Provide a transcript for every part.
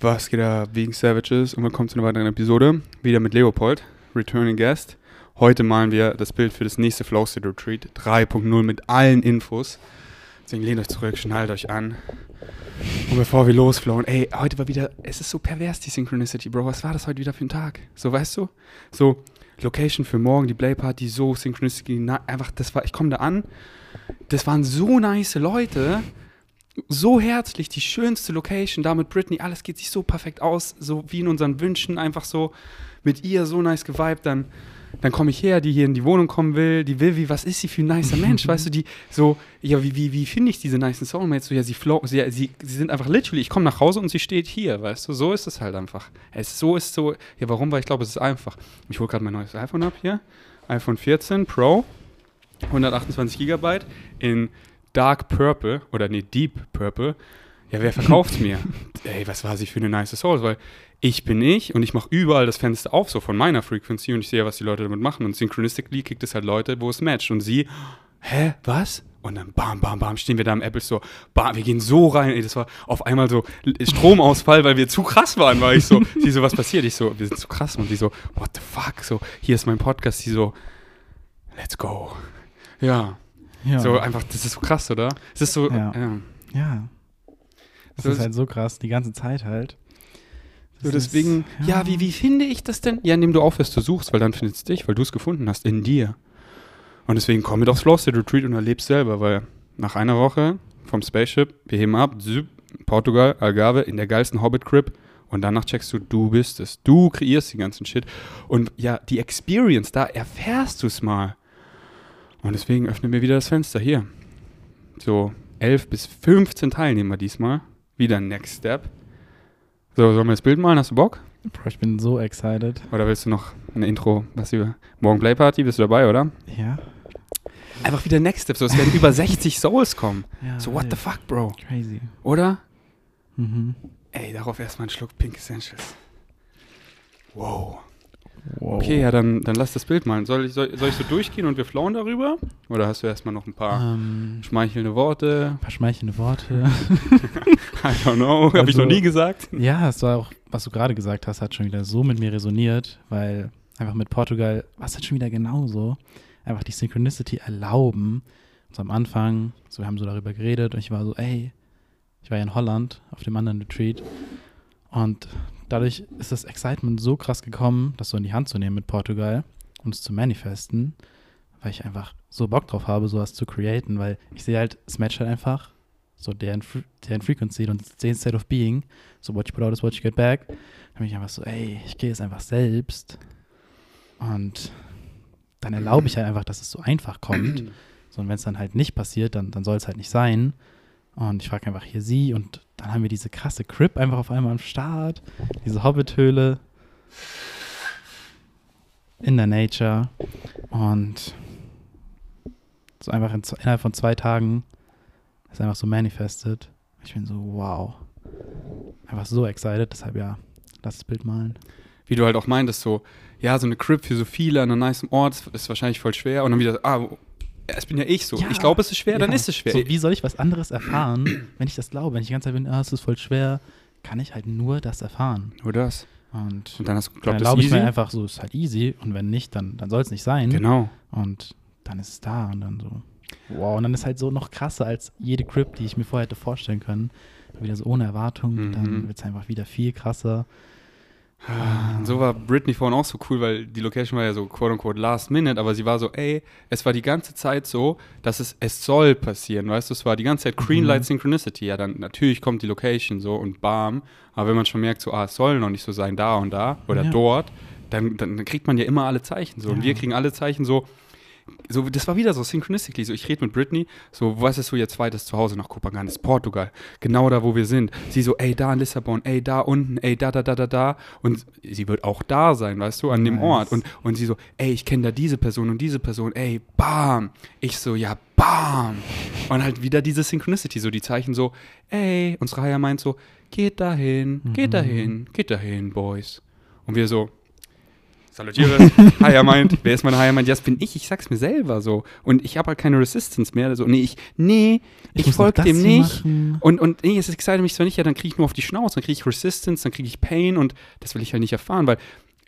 Was geht da wegen Savages und willkommen zu einer weiteren Episode. Wieder mit Leopold, Returning Guest. Heute malen wir das Bild für das nächste Flow State Retreat 3.0 mit allen Infos. Deswegen lehnt euch zurück, schnallt euch an. Und bevor wir losflowen, ey, heute war wieder, es ist so pervers, die Synchronicity, Bro. Was war das heute wieder für ein Tag? So, weißt du? So, Location für morgen, die Play Party, so Synchronicity, na, einfach, das war, ich komme da an. Das waren so nice Leute so herzlich, die schönste Location, da mit Britney, alles geht sich so perfekt aus, so wie in unseren Wünschen, einfach so mit ihr so nice geweibt, dann, dann komme ich her, die hier in die Wohnung kommen will, die will, wie, was ist sie für ein nicer Mensch, weißt du, die so, ja, wie, wie, wie finde ich diese nice Soulmates, so, ja, sie, flow, sie, sie, sie sind einfach literally, ich komme nach Hause und sie steht hier, weißt du, so ist es halt einfach. Es, so ist so, ja, warum, weil ich glaube, es ist einfach. Ich hole gerade mein neues iPhone ab hier, iPhone 14 Pro, 128 Gigabyte in Dark Purple oder nee, Deep Purple. Ja, wer verkauft's mir? Ey, was war sie für eine nice Soul? Weil ich bin ich und ich mache überall das Fenster auf, so von meiner Frequency und ich sehe, was die Leute damit machen. Und synchronistically kriegt es halt Leute, wo es matcht. Und sie, hä, was? Und dann bam, bam, bam, stehen wir da im Apple Store. Bam, wir gehen so rein. Ey, das war auf einmal so Stromausfall, weil wir zu krass waren, war ich so. Sie so, was passiert? Ich so, wir sind zu krass. Und die so, what the fuck? So, hier ist mein Podcast. Die so, let's go. Ja. Ja. So einfach, das ist so krass, oder? Es ist so, Ja. ja. ja. Das So ist halt so krass, die ganze Zeit halt. So deswegen, ist- ja, wie, wie finde ich das denn? Ja, indem du aufhörst, du suchst, weil dann findest du dich, weil du es gefunden hast, in dir. Und deswegen komm mit aufs Flow State Retreat und erlebst selber, weil nach einer Woche vom Spaceship, wir heben ab, züp, Portugal, Algarve, in der geilsten Hobbit-Crib und danach checkst du, du bist es. Du kreierst den ganzen Shit. Und ja, die Experience, da erfährst du es mal. Und deswegen öffnen wir wieder das Fenster hier. So 11 bis 15 Teilnehmer diesmal. Wieder Next Step. So, sollen wir das Bild malen? Hast du Bock? Bro, ich bin so excited. Oder willst du noch eine Intro, was über morgen Play Party? Bist du dabei, oder? Ja. Einfach wieder Next Step. So, es werden über 60 Souls kommen. ja So, what the wild. fuck, Bro? Crazy. Oder? Mhm. Ey, darauf erstmal einen Schluck Pink Essentials. Wow. Wow. Okay, ja, dann, dann lass das Bild malen. Soll ich, soll, soll ich so durchgehen und wir flowen darüber? Oder hast du erstmal noch ein paar Ähm, schmeichelnde Worte? ein paar schmeichelnde Worte. I don't know. Hab ich Also- noch nie gesagt. ja, es war auch, was du gerade gesagt hast, hat schon wieder so mit mir resoniert, weil einfach mit Portugal war es halt schon wieder genauso. Einfach die Synchronicity erlauben. So am Anfang, so wir haben so darüber geredet und ich war so, ey, ich war ja in Holland auf dem anderen Retreat und dadurch ist das Excitement so krass gekommen, das so in die Hand zu nehmen mit Portugal und es zu manifesten, weil ich einfach so Bock drauf habe, sowas zu createn, weil ich sehe halt, es matcht halt einfach so deren, deren Frequency und deren State of Being, so what you put out is what you get back. Dann bin ich einfach so, ey, ich gehe es einfach selbst und dann erlaube ich halt einfach, dass es so einfach kommt. So, und wenn es dann halt nicht passiert, dann, dann soll es halt nicht sein. Und ich frage einfach hier sie und dann haben wir diese krasse Crip einfach auf einmal am Start, diese Hobbit-Höhle in der Nature und so einfach in, innerhalb von zwei Tagen ist einfach so manifested. Ich bin so, wow. Einfach so excited, deshalb ja, lass das Bild malen. Wie du halt auch meintest, so, ja, so eine Crib für so viele an einem nice Ort ist- wahrscheinlich voll schwer. Und dann wieder, ah, es bin ja ich so. Ja. Ich glaube, es ist schwer, dann Ja. ist es schwer. So, wie soll ich was anderes erfahren, wenn ich das glaube? Wenn ich die ganze Zeit bin, ah, es ist voll schwer, kann ich halt nur das erfahren. Nur das. Und Und dann hast du dann ist ich mir einfach so, ist halt easy. Und wenn nicht, dann, dann soll es nicht sein. Genau. Und dann ist es da und dann so, wow. Und dann ist halt so noch krasser als jede Crypt, die ich mir vorher hätte vorstellen können. Wieder so ohne Erwartung. Mhm. Dann wird es einfach wieder viel krasser. Und so war Britney vorhin auch so cool, weil die Location war ja so quote unquote last minute, aber sie war so, ey, es war die ganze Zeit so, dass es, es soll passieren, weißt du, es war die ganze Zeit Green Mhm. Light Synchronicity, ja, dann natürlich kommt die Location so und bam, aber wenn man schon merkt, so, ah, es soll noch nicht so sein, da und da oder Ja. dort, dann, dann, dann kriegt man ja immer alle Zeichen so und Ja. wir kriegen alle Zeichen so, so, das war wieder so synchronistically. So, ich rede mit Britney, so, was ist so ihr zweites Zuhause nach Kopenhagen? Das ist Portugal. Genau da, wo wir sind. Sie so, ey, da in Lissabon, ey, da unten, ey, da, da, da, da, da. Und sie wird auch da sein, weißt du, an dem Nice. Ort. Und, und sie so, ey, ich kenne da diese Person und diese Person, ey, bam. Ich so, ja, bam. Und halt wieder diese Synchronicity, so die Zeichen so, ey, unsere Haya meint so, geht dahin, geht Mhm. dahin, geht dahin, Boys. Und wir so, salutiere, Higher Mind, wer ist mein Higher Mind? Ja, das bin ich, ich sag's mir selber so. Und ich habe halt keine Resistance mehr. So, nee, ich, nee, ich, noch folge dem nicht. machen. Und, und nee, es excite mich zwar nicht, ja, dann kriege ich nur auf die Schnauze, dann kriege ich Resistance, dann kriege ich Pain und das will ich halt nicht erfahren, weil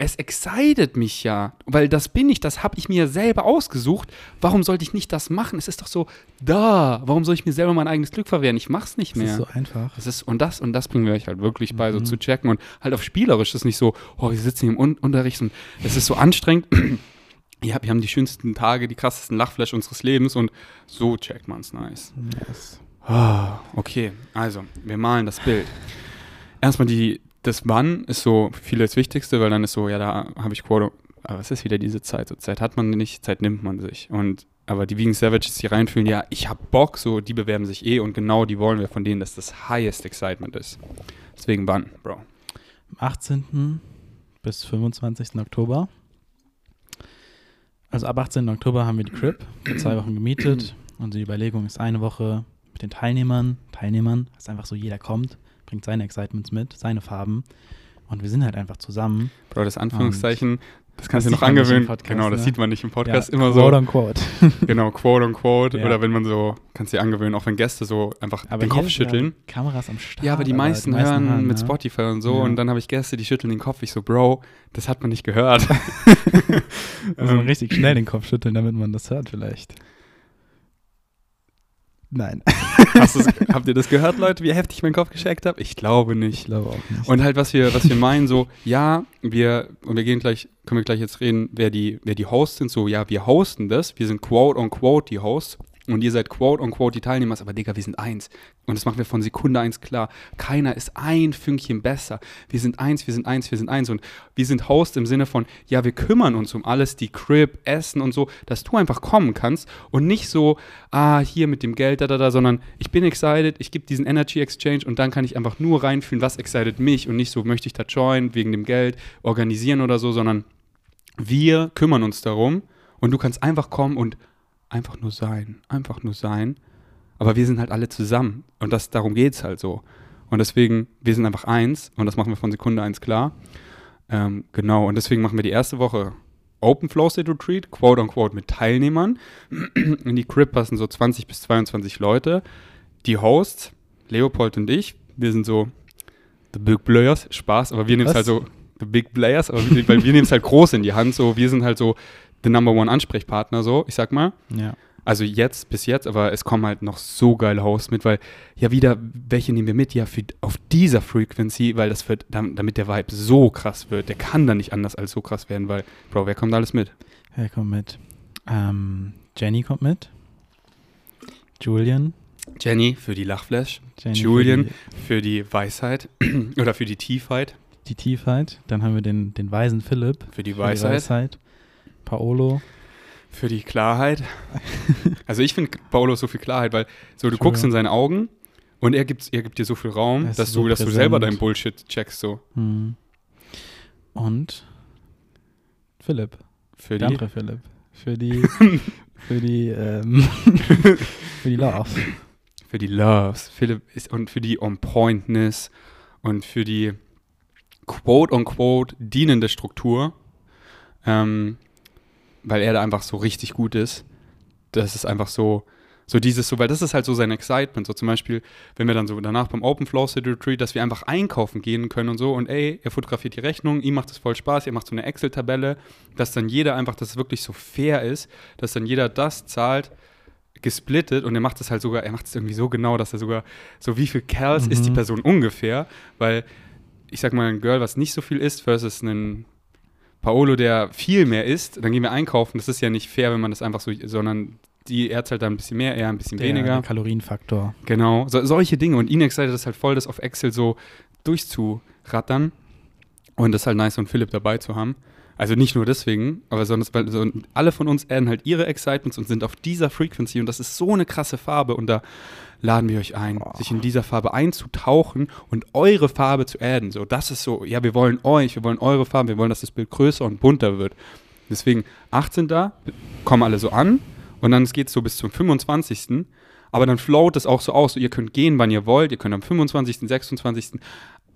es excited mich ja, weil das bin ich, das habe ich mir ja selber ausgesucht. Warum sollte ich nicht das machen? Es ist doch so, da, warum soll ich mir selber mein eigenes Glück verwehren? Ich mach's nicht Das mehr. ist so einfach. Das ist, und das, und das bringen wir euch halt wirklich bei, so Mhm. zu checken und halt auf spielerisch. Das ist nicht so, oh, wir sitzen hier im Un Unterricht und es ist so anstrengend. ja, wir haben die schönsten Tage, die krassesten Lachflash unseres Lebens und so checkt man's nice. Yes. Ah, okay, also, wir malen das Bild. Erstmal die, das Wann ist so für viele das Wichtigste, weil dann ist so, ja, da habe ich Quote, aber es ist wieder diese Zeit. So Zeit hat man nicht, Zeit nimmt man sich. Und aber die Vegan Savages, die reinfühlen, ja, ich hab Bock, so, die bewerben sich eh und genau die wollen wir von denen, dass das highest excitement ist. Deswegen wann, Bro? Am 18. bis 25. Oktober. Also ab 18. Oktober haben wir die Crib für zwei Wochen gemietet. Und die Überlegung ist eine Woche mit den Teilnehmern. Teilnehmern, das ist einfach so, jeder kommt, bringt seine Excitements mit, seine Farben. Und wir sind halt einfach zusammen. Bro, das Anführungszeichen, das kannst du noch man angewöhnen. Podcast, genau, das ne? sieht man nicht im Podcast ja, immer quote so. on quote. Genau, quote on quote. Ja. Oder wenn man so, kannst du dir angewöhnen, auch wenn Gäste so einfach Aber den Kopf ja schütteln. Kameras am Start. Ja, aber die meisten, hören mit ne? Spotify und so Ja. und dann habe ich Gäste, die schütteln den Kopf. Ich so, Bro, das hat man nicht gehört. Also Ähm, richtig schnell den Kopf schütteln, damit man das hört vielleicht. Nein, habt ihr das gehört, Leute, wie heftig ich meinen Kopf gescheckt habe? Ich glaube ich nicht. glaube auch nicht. Und halt, was wir, was wir meinen, so, ja, wir, und wir gehen gleich, können wir gleich jetzt reden, wer die, wer die Hosts sind, so, ja, wir hosten das, wir sind quote on quote die Hosts und ihr seid quote on quote die Teilnehmer, aber Digga, wir sind eins. Und das machen wir von Sekunde eins klar. Keiner ist ein Fünkchen besser. Wir sind eins, wir sind eins, wir sind eins. Und wir sind Host im Sinne von, ja, wir kümmern uns um alles, die Crib, Essen und so, dass du einfach kommen kannst und nicht so, ah, hier mit dem Geld, da, da, da, sondern ich bin excited, ich gebe diesen Energy Exchange und dann kann ich einfach nur reinfühlen, was excited mich und nicht so, möchte ich da joinen wegen dem Geld, organisieren oder so, sondern wir kümmern uns darum und du kannst einfach kommen und einfach nur sein, einfach nur sein. Aber wir sind halt alle zusammen und das, darum geht es halt so. Und deswegen, wir sind einfach eins und das machen wir von Sekunde eins klar. Ähm, genau, und deswegen machen wir die erste Woche Open Flow State Retreat, quote unquote, mit Teilnehmern. In die Crib passen so 20 bis 22 Leute. Die Hosts, Leopold und ich, wir sind so the big players, Spaß, aber wir nehmen es halt so, the big players, aber wir, weil wir nehmen es halt groß in die Hand, so, wir sind halt so the number one Ansprechpartner, so, ich sag mal. ja. Also jetzt, bis jetzt, aber es kommen halt noch so geile Hosts mit, weil ja wieder, welche nehmen wir mit? Ja, für, auf dieser Frequency, weil das wird, dam- damit der Vibe so krass wird, der kann dann nicht anders als so krass werden, weil, Bro, wer kommt alles mit? Wer kommt mit? Ähm, Jenny kommt mit. Julian. Jenny für die Lachflash, Jenny Julian. Für für die Weisheit oder für die Tiefheit, die, die Tiefheit. Dann haben wir den, den weisen Philipp. für die für Weisheit, Die Weisheit. Paolo. für die Klarheit. Also ich finde Paolo so viel Klarheit, weil so du guckst in seine Augen und er gibt, er gibt dir so viel Raum, dass so du, dass du selber deinen Bullshit checkst so. Hm. Und Philipp. Für Der die, andere Philipp. Für die, für die, ähm, für die Love. für die Loves, Philipp ist und für die On-Pointness und für die quote-unquote dienende Struktur, ähm, weil er da einfach so richtig gut ist. Das ist einfach so, so dieses so, weil das ist halt so sein Excitement. So zum Beispiel, wenn wir dann so danach beim Open Flow City Retreat, dass wir einfach einkaufen gehen können und so und ey, er fotografiert die Rechnung, ihm macht es voll Spaß, ihr macht so eine Excel-Tabelle, dass dann jeder einfach, dass es wirklich so fair ist, dass dann jeder das zahlt, gesplittet und er macht es halt sogar, er macht es irgendwie so genau, dass er sogar, so wie viel Kerls ist die Mhm. Person ungefähr, weil ich sag mal, ein Girl, was nicht so viel isst, versus ein Paolo, der viel mehr isst, dann gehen wir einkaufen. Das ist ja nicht fair, wenn man das einfach so, sondern die er zahlt dann ein bisschen mehr, er ein bisschen Der, weniger. der Kalorienfaktor. Genau, so, solche Dinge. Und ihn excited das halt voll, das auf Excel so durchzurattern. Und das ist halt nice, so einen Philipp dabei zu haben. Also nicht nur deswegen, aber sondern weil so, alle von uns adden halt ihre Excitements und sind auf dieser Frequency. Und das ist so eine krasse Farbe. Und da laden wir euch ein, Boah. sich in dieser Farbe einzutauchen und eure Farbe zu adden. So, das ist so, ja, wir wollen euch, wir wollen eure Farbe, wir wollen, dass das Bild größer und bunter wird. Deswegen 18. kommen alle so an und dann geht es so bis zum 25. Aber dann float es auch so aus. So, ihr könnt gehen, wann ihr wollt. Ihr könnt am 25., 26.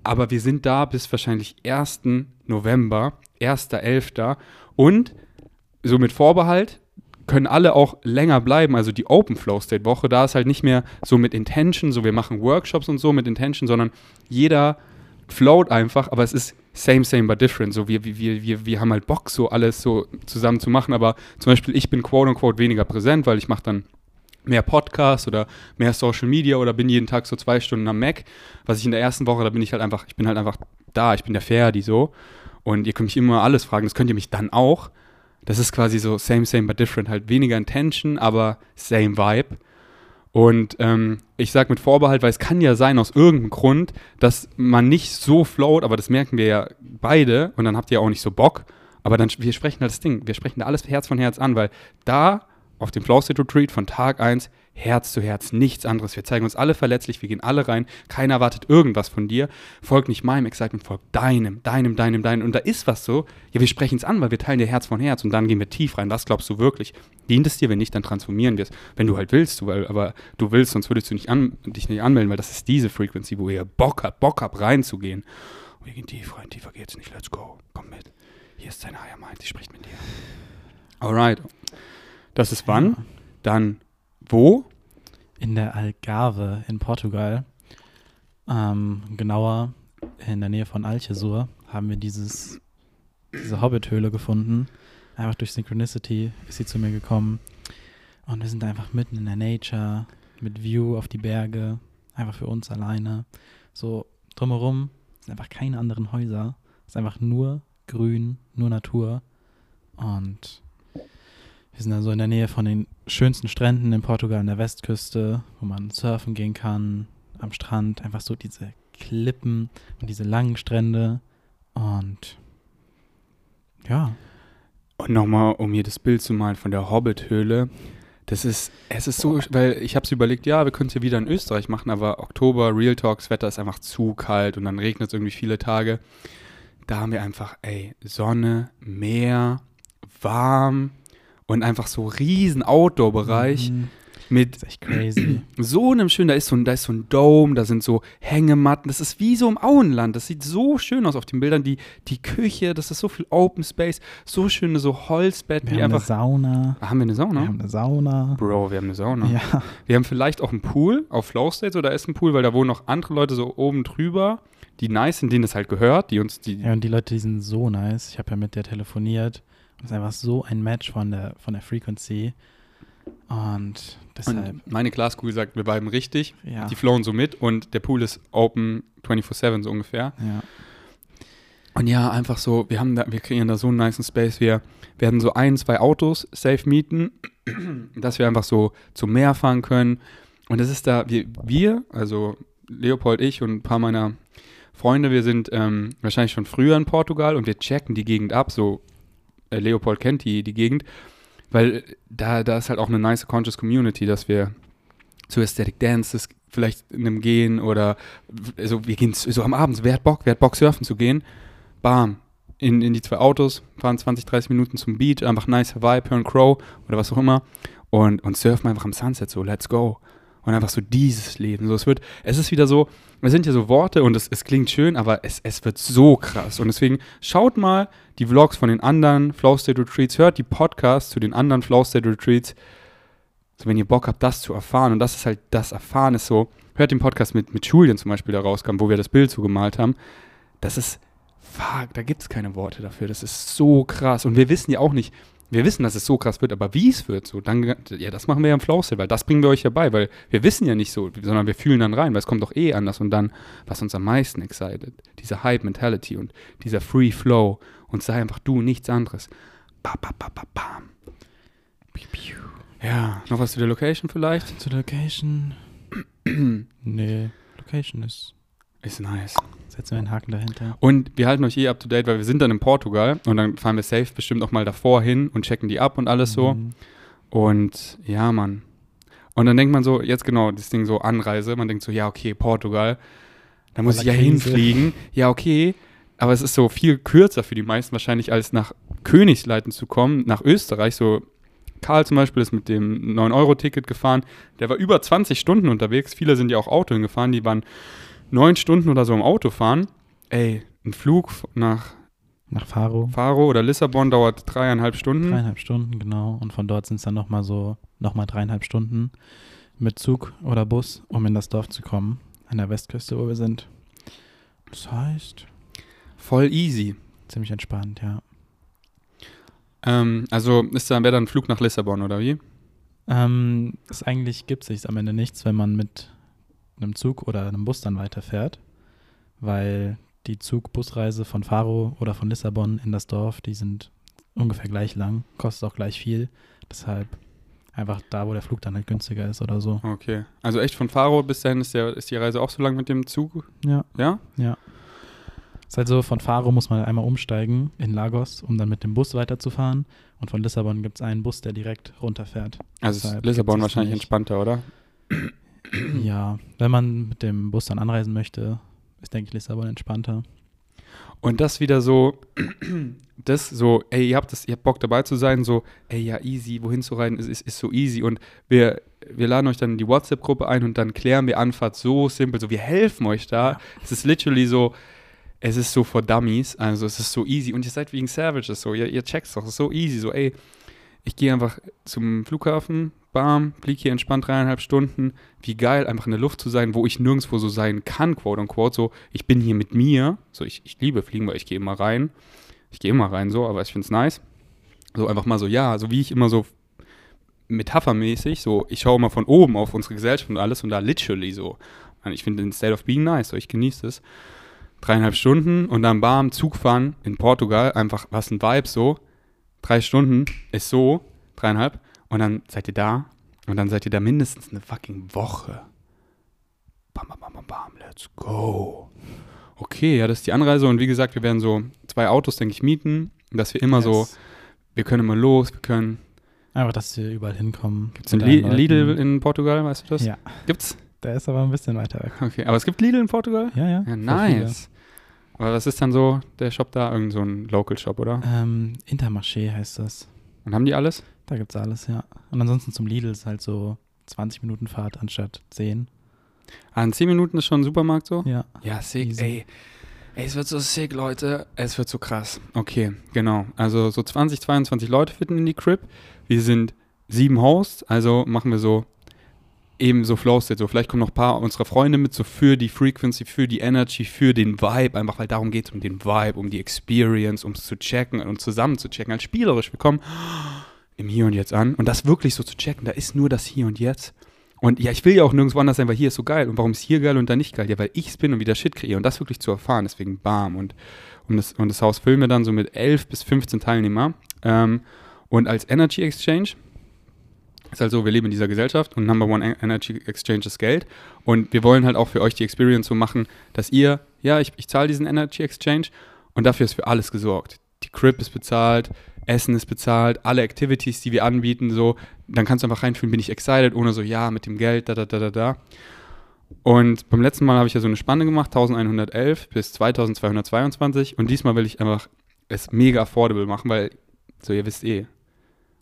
aber wir sind da bis wahrscheinlich 1. November, 1.11. Und so mit Vorbehalt können alle auch länger bleiben. Also die Open Flow State Woche, da ist halt nicht mehr so mit Intention, so wir machen Workshops und so mit Intention, sondern jeder float einfach, aber es ist same, same, but different. So wir, wir, wir, wir haben halt Bock, so alles so zusammen zu machen, aber zum Beispiel ich bin quote unquote weniger präsent, weil ich mache dann mehr Podcasts oder mehr Social Media oder bin jeden Tag so zwei Stunden am Mac. Was ich in der ersten Woche, da bin ich halt einfach, ich bin halt einfach da, ich bin der Ferdi so. Und ihr könnt mich immer alles fragen, das könnt ihr mich dann auch. Das ist quasi so same, same, but different. Halt weniger Intention, aber same Vibe. Und ähm, ich sage mit Vorbehalt, weil es kann ja sein aus irgendeinem Grund, dass man nicht so float, aber das merken wir ja beide und dann habt ihr auch nicht so Bock. Aber dann, wir sprechen halt das Ding, wir sprechen da alles Herz von Herz an, weil da auf dem Flow State Retreat von Tag 1 Herz zu Herz, nichts anderes. Wir zeigen uns alle verletzlich, wir gehen alle rein, keiner erwartet irgendwas von dir. Folgt nicht meinem Excitement, folgt deinem, deinem, deinem, deinem. Und da ist was so, ja, wir sprechen es an, weil wir teilen dir Herz von Herz und dann gehen wir tief rein. Was glaubst du wirklich? Dient es dir, wenn nicht, dann transformieren wir es. Wenn du halt willst, du, weil, aber du willst, sonst würdest du nicht an, dich nicht anmelden, weil das ist diese Frequency, wo ihr Bock habt, Bock habt, reinzugehen. Und wir gehen tief rein, tiefer geht's nicht, let's go, komm mit. Hier ist deine Higher Mind, sie spricht mit dir. Alright. Das ist wann? Dann wo? In der Algarve in Portugal. Ähm, genauer in der Nähe von Alchesur haben wir dieses, diese Hobbit-Höhle gefunden. Einfach durch Synchronicity ist sie zu mir gekommen. Und wir sind einfach mitten in der Nature, mit View auf die Berge, einfach für uns alleine. So drumherum sind einfach keine anderen Häuser. Es ist einfach nur grün, nur Natur. Und wir sind also in der Nähe von den schönsten Stränden in Portugal an der Westküste, wo man surfen gehen kann, am Strand. Einfach so diese Klippen und diese langen Strände. Und ja. Und nochmal, um hier das Bild zu malen von der Hobbit-Höhle. Das ist, es ist so, weil ich habe es überlegt, ja, wir können es ja wieder in Österreich machen, aber Oktober, Real Talks, Wetter ist einfach zu kalt und dann regnet es irgendwie viele Tage. Da haben wir einfach, ey, Sonne, Meer, warm, und einfach so riesen Outdoor-Bereich. Mhm. Mit so einem schönen, da ist so ein, da ist so ein Dome, da sind so Hängematten, das ist wie so im Auenland, das sieht so schön aus auf den Bildern, die, die Küche, das ist so viel Open Space, so schöne so Holzbetten. Wir haben einfach, eine Sauna. Ah, haben wir eine Sauna? Wir haben eine Sauna. Bro, wir haben eine Sauna. Ja. Wir haben vielleicht auch einen Pool auf Flow State, oder ist ein Pool, weil da wohnen noch andere Leute so oben drüber, die nice sind, denen es halt gehört, die uns die. Ja, und die Leute, die sind so nice. Ich habe ja mit der telefoniert das ist einfach so ein Match von der, von der Frequency. Und deshalb. Und meine Glaskugel sagt, wir bleiben richtig. Ja. Die flowen so mit und der Pool ist open 24-7 so ungefähr. Ja. Und ja, einfach so, wir haben da, wir kreieren da so einen nice Space. Wir werden so ein, zwei Autos safe mieten, dass wir einfach so zum Meer fahren können. Und das ist da, wir, wir also Leopold, ich und ein paar meiner Freunde, wir sind ähm, wahrscheinlich schon früher in Portugal und wir checken die Gegend ab, so äh, Leopold kennt die, die Gegend, weil da, da ist halt auch eine nice Conscious Community, dass wir zu Aesthetic Dances vielleicht in einem gehen oder also wir gehen so am Abend, wer hat Bock, wer hat Bock surfen zu gehen, bam, in, in die zwei Autos, fahren 20, 30 Minuten zum Beach, einfach nice Vibe, hören Crow oder was auch immer und, und surfen einfach am Sunset so, let's go und einfach so dieses Leben. So, es wird, es ist wieder so, es sind ja so Worte und es, es klingt schön, aber es, es wird so krass. Und deswegen schaut mal die Vlogs von den anderen Flow State Retreats, hört die Podcasts zu den anderen Flow State Retreats, so, wenn ihr Bock habt, das zu erfahren. Und das ist halt, das Erfahren ist so, hört den Podcast mit, mit Julian zum Beispiel, der rauskam, wo wir das Bild zugemalt haben. Das ist, fuck, da gibt es keine Worte dafür. Das ist so krass. Und wir wissen ja auch nicht, wir wissen, dass es so krass wird, aber wie es wird, so, dann, ja, das machen wir ja im Flow weil das bringen wir euch ja bei, weil wir wissen ja nicht so, sondern wir fühlen dann rein, weil es kommt doch eh anders und dann, was uns am meisten excited, diese Hype-Mentality und dieser Free Flow und sei einfach du, nichts anderes. Ba, ba, ba, ba, bam. Ja, noch was zu der Location vielleicht? Zu der Location? nee, Location ist. Ist nice. Setzen wir einen Haken dahinter. Und wir halten euch eh up to date, weil wir sind dann in Portugal und dann fahren wir safe bestimmt auch mal davor hin und checken die ab und alles so. Mhm. Und ja, Mann. Und dann denkt man so, jetzt genau, das Ding so Anreise, man denkt so, ja, okay, Portugal, da muss ich ja Krise. hinfliegen. Ja, okay. Aber es ist so viel kürzer für die meisten wahrscheinlich, als nach Königsleiten zu kommen, nach Österreich. So, Karl zum Beispiel ist mit dem 9-Euro-Ticket gefahren. Der war über 20 Stunden unterwegs. Viele sind ja auch Auto hingefahren. Die waren neun Stunden oder so im Auto fahren. Ey, ein Flug nach Nach Faro. Faro oder Lissabon dauert dreieinhalb Stunden. Dreieinhalb Stunden, genau. Und von dort sind es dann nochmal so, nochmal dreieinhalb Stunden mit Zug oder Bus, um in das Dorf zu kommen. An der Westküste, wo wir sind. Das heißt, Voll easy. ziemlich entspannt, ja. Ähm, also ist da, wäre dann ein Flug nach Lissabon oder wie? Ähm, es eigentlich gibt sich am Ende nichts, wenn man mit einem Zug oder einem Bus dann weiterfährt, weil die Zug-Busreise von Faro oder von Lissabon in das Dorf, die sind ungefähr gleich lang, kostet auch gleich viel. Deshalb einfach da, wo der Flug dann halt günstiger ist oder so. Okay. Also echt von Faro bis dahin ist, der, ist die Reise auch so lang mit dem Zug? Ja. Ja? Ist halt so, von Faro muss man einmal umsteigen in Lagos, um dann mit dem Bus weiterzufahren. Und von Lissabon gibt es einen Bus, der direkt runterfährt. Also ist Lissabon wahrscheinlich nicht. entspannter, oder? Ja, wenn man mit dem Bus dann anreisen möchte, ist, denke ich, Lissabon entspannter. Und das wieder so, das so, ey, ihr habt das, ihr habt Bock dabei zu sein, so, ey, ja, easy, wohin zu reiten, ist, ist, ist so easy. Und wir, wir laden euch dann in die WhatsApp-Gruppe ein und dann klären wir Anfahrt so simpel, so, wir helfen euch da. Ja. Es ist literally so, es ist so for Dummies, also es ist so easy. Und ihr seid wegen Savages so, ihr, ihr checkt's doch, es ist so easy, so, ey, ich gehe einfach zum Flughafen, bam, flieg hier entspannt dreieinhalb Stunden. Wie geil, einfach in der Luft zu sein, wo ich nirgendwo so sein kann, quote unquote. So, ich bin hier mit mir. So, ich, ich liebe Fliegen, weil ich gehe immer rein. Ich gehe immer rein so, aber ich finde es nice. So einfach mal so, ja, so wie ich immer so metaphermäßig, so, ich schaue mal von oben auf unsere Gesellschaft und alles und da literally so. Ich finde den State of Being nice, so, ich genieße es. Dreieinhalb Stunden und dann bam, Zug fahren in Portugal, einfach, was ein Vibe so. Drei Stunden ist so, dreieinhalb. Und dann seid ihr da. Und dann seid ihr da mindestens eine fucking Woche. Bam, bam, bam, bam, bam, let's go. Okay, ja, das ist die Anreise. Und wie gesagt, wir werden so zwei Autos, denke ich, mieten. Dass wir immer so, Yes. wir können immer los, wir können. Einfach, dass wir überall hinkommen. Gibt es ein Lidl in Portugal, weißt du das? Ja, Gibt's? der ist aber ein bisschen weiter weg. Okay, aber es gibt Lidl in Portugal? Ja, ja. Ja, nice. Aber was ist dann so der Shop da? Irgend so ein Local Shop, oder? Ähm, Intermarché heißt das. Und haben die alles? Da gibt's alles, ja. Und ansonsten zum Lidl ist halt so 20 Minuten Fahrt anstatt 10. Ah, in 10 Minuten ist schon ein Supermarkt so? Ja. Ja, sick, Easy. ey. Ey, es wird so sick, Leute. Es wird so krass. Okay, genau. Also so 20, 22 Leute fitten in die Crib. Wir sind sieben Hosts, also machen wir so eben so Flow State. So, vielleicht kommen noch ein paar unserer Freunde mit, so für die Frequency, für die Energy, für den Vibe. Einfach, weil darum geht es um den Vibe, um die Experience, um es zu checken und zusammen zu checken. Als spielerisch. Wir kommen im Hier und Jetzt an und das wirklich so zu checken. Da ist nur das Hier und Jetzt. Und ja, ich will ja auch nirgendwo anders sein, weil hier ist so geil. Und warum ist hier geil und da nicht geil? Ja, weil ich's bin und wieder Shit kreiere. Und das wirklich zu erfahren, deswegen bam. Und, und, das, und das Haus füllen wir dann so mit 11 bis 15 Teilnehmer. Ähm, und als Energy Exchange ist halt so, wir leben in dieser Gesellschaft und Number One Energy Exchange ist Geld. Und wir wollen halt auch für euch die Experience so machen, dass ihr, ja, ich, ich zahle diesen Energy Exchange und dafür ist für alles gesorgt. Die Crib ist bezahlt, Essen ist bezahlt, alle Activities, die wir anbieten, so, dann kannst du einfach reinfühlen, bin ich excited, ohne so, ja, mit dem Geld, da, da, da, da, da. Und beim letzten Mal habe ich ja so eine Spanne gemacht, 1111 bis 2222 und diesmal will ich einfach es mega affordable machen, weil, so, ihr wisst eh,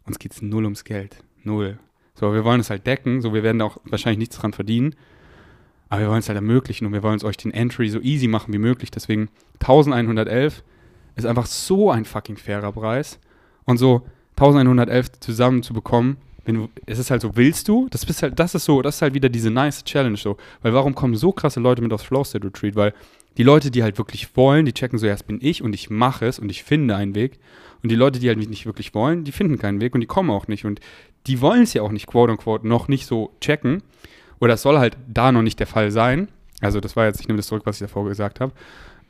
uns geht es null ums Geld. Null. So, wir wollen es halt decken, so, wir werden auch wahrscheinlich nichts dran verdienen. Aber wir wollen es halt ermöglichen und wir wollen es euch den Entry so easy machen wie möglich. Deswegen 1111 ist einfach so ein fucking fairer Preis. Und so 1111 zusammen zu bekommen, wenn du, es ist halt so, willst du? Das bist halt, das ist so, das ist halt wieder diese nice Challenge so. Weil warum kommen so krasse Leute mit aufs Flow State Retreat? Weil die Leute, die halt wirklich wollen, die checken so, ja, das bin ich und ich mache es und ich finde einen Weg. Und die Leute, die halt nicht wirklich wollen, die finden keinen Weg und die kommen auch nicht. Und die wollen es ja auch nicht, quote unquote, noch nicht so checken. Oder es soll halt da noch nicht der Fall sein. Also das war jetzt, ich nehme das zurück, was ich davor gesagt habe.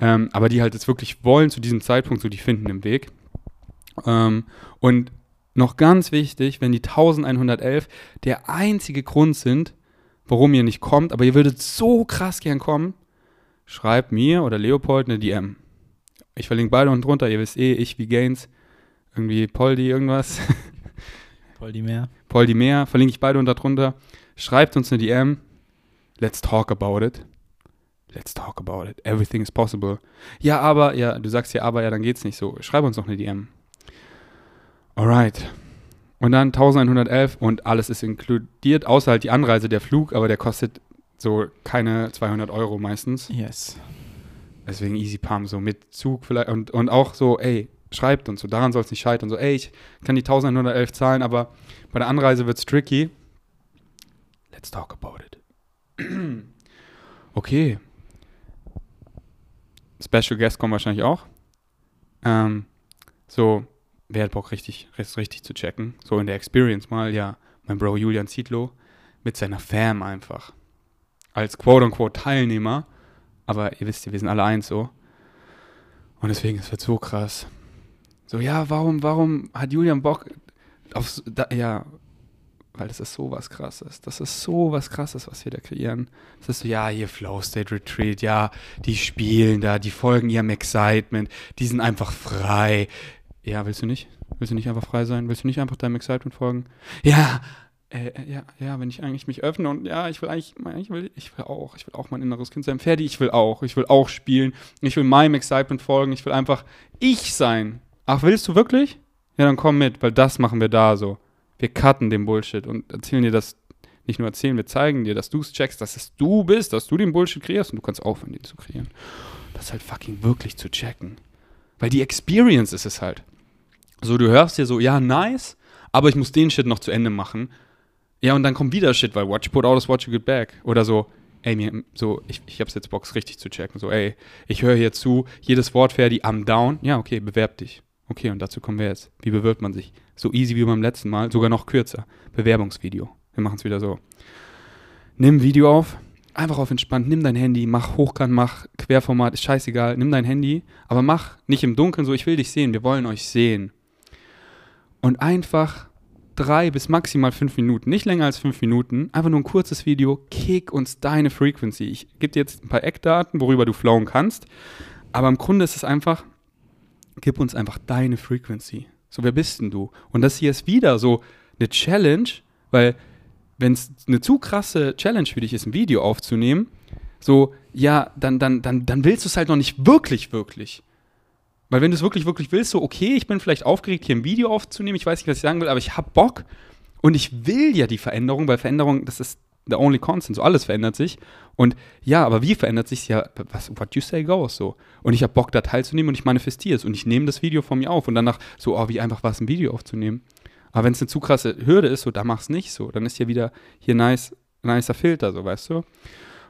Ähm, aber die halt jetzt wirklich wollen zu diesem Zeitpunkt, so die finden einen Weg. Ähm, und noch ganz wichtig, wenn die 1111 der einzige Grund sind, warum ihr nicht kommt, aber ihr würdet so krass gern kommen, schreibt mir oder Leopold eine DM. Ich verlinke beide unten drunter, ihr wisst eh, ich wie Gaines, irgendwie Poldi irgendwas, Voll die mehr. Poldi mehr, verlinke ich beide unter drunter. Schreibt uns eine DM, let's talk about it. Let's talk about it. Everything is possible. Ja, aber, ja, du sagst ja, aber, ja, dann geht's nicht so. Schreib uns noch eine DM. Alright. Und dann 1111 und alles ist inkludiert, außer halt die Anreise, der Flug, aber der kostet so keine 200 Euro meistens. Yes. Deswegen Easy Pump, so mit Zug vielleicht. Und, und auch so, ey, schreibt uns so, daran soll es nicht scheitern. So, ey, ich kann die 1111 zahlen, aber bei der Anreise wird es tricky. Let's talk about it. okay. Special Guest kommen wahrscheinlich auch. Ähm, so, wer hat Bock, richtig, richtig zu checken? So in der Experience mal, ja, mein Bro Julian Zietlow mit seiner Fam einfach. Als quote-unquote Teilnehmer. Aber ihr wisst ja, wir sind alle eins so. Und deswegen, es wird so krass. So, ja, warum, warum hat Julian Bock auf, da, ja, weil das ist so was krasses. Das ist so was krasses, was wir da kreieren. Das ist so, ja, hier Flow State Retreat, ja, die spielen da, die folgen ihrem Excitement, die sind einfach frei. Ja, willst du nicht? Willst du nicht einfach frei sein? Willst du nicht einfach deinem Excitement folgen? Ja, äh, äh, ja, ja, wenn ich eigentlich mich öffne und ja, ich will eigentlich, ich will, ich will auch, ich will auch mein inneres Kind sein. Ferdi, ich will auch, ich will auch spielen. Ich will meinem Excitement folgen. Ich will einfach ich sein. Ach, willst du wirklich? Ja, dann komm mit, weil das machen wir da so. Wir cutten den Bullshit und erzählen dir das, nicht nur erzählen, wir zeigen dir, dass du es checkst, dass es du bist, dass du den Bullshit kreierst und du kannst aufhören, den zu kreieren. Das halt fucking wirklich zu checken. Weil die Experience ist es halt. So, du hörst dir so, ja, nice, aber ich muss den Shit noch zu Ende machen. Ja, und dann kommt wieder Shit, weil you put out is what you get back. Oder so, ey, mir, so, ich, ich hab's jetzt Box richtig zu checken. So, ey, ich höre hier zu, jedes Wort Ferdi, am down. Ja, okay, bewerb dich. Okay, und dazu kommen wir jetzt. Wie bewirbt man sich? So easy wie beim letzten Mal, sogar noch kürzer. Bewerbungsvideo. Wir machen es wieder so. Nimm Video auf, einfach auf entspannt, nimm dein Handy, mach Hochkant, mach Querformat, ist scheißegal, nimm dein Handy, aber mach nicht im Dunkeln so, ich will dich sehen, wir wollen euch sehen. Und einfach drei bis maximal fünf Minuten, nicht länger als fünf Minuten, einfach nur ein kurzes Video, kick uns deine Frequency. Ich gebe dir jetzt ein paar Eckdaten, worüber du flowen kannst, aber im Grunde ist es einfach, gib uns einfach deine Frequency. So, wer bist denn du? Und das hier ist wieder so eine Challenge, weil wenn es eine zu krasse Challenge für dich ist, ein Video aufzunehmen, so, ja, dann, dann, dann, dann willst du es halt noch nicht wirklich, wirklich. Weil wenn du es wirklich, wirklich willst, so, okay, ich bin vielleicht aufgeregt, hier ein Video aufzunehmen, ich weiß nicht, was ich sagen will, aber ich habe Bock und ich will ja die Veränderung, weil Veränderung, das ist the only constant, so alles verändert sich. Und ja, aber wie verändert sich ja, was, what you say goes, so. Und ich habe Bock, da teilzunehmen und ich manifestiere es und ich nehme das Video von mir auf und danach so, oh, wie einfach war es, ein Video aufzunehmen. Aber wenn es eine zu krasse Hürde ist, so, da mach's nicht so. Dann ist ja wieder hier nice, nicer Filter, so, weißt du.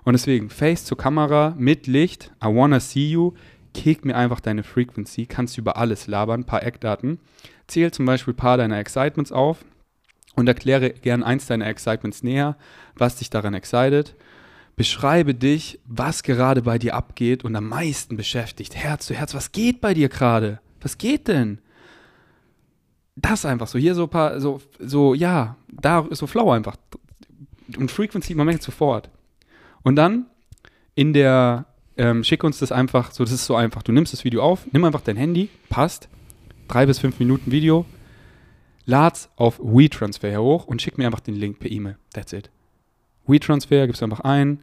Und deswegen, Face zur Kamera, mit Licht, I wanna see you, kick mir einfach deine Frequency, kannst über alles labern, ein paar Eckdaten. Zähl zum Beispiel ein paar deiner Excitements auf und erkläre gern eins deiner Excitements näher, was dich daran excited. Beschreibe dich, was gerade bei dir abgeht und am meisten beschäftigt. Herz zu Herz, was geht bei dir gerade? Was geht denn? Das einfach so. Hier so ein paar, so, so, ja, da ist so Flow einfach. Und Frequency, man merkt sofort. Und dann in der ähm, schick uns das einfach, so das ist so einfach. Du nimmst das Video auf, nimm einfach dein Handy, passt, drei bis fünf Minuten Video, lad's auf WeTransfer hoch und schick mir einfach den Link per E-Mail. That's it. WeTransfer, gibst einfach ein,